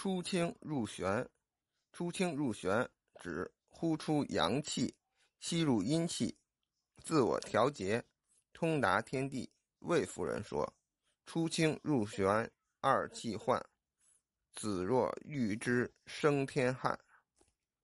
出清入玄，出清入玄指呼出阳气，吸入阴气，自我调节，通达天地。魏夫人说：“出清入玄，二气换，子若遇之生天汉。”